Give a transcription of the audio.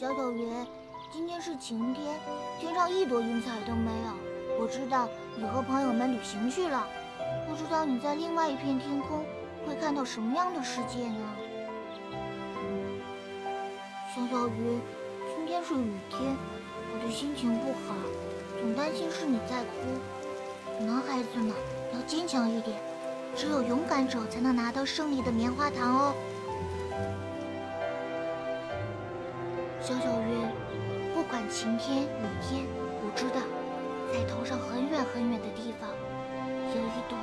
小小云，今天是晴天，天上一朵云彩都没有。我知道你和朋友们旅行去了，不知道你在另外一片天空会看到什么样的世界呢？小小云，今天是雨天，我的心情不好，总担心是你在哭。男孩子嘛，要坚强一点，只有勇敢者才能拿到胜利的棉花糖哦。小小月，不管晴天雨天，我知道，在头上很远很远的地方，有一朵。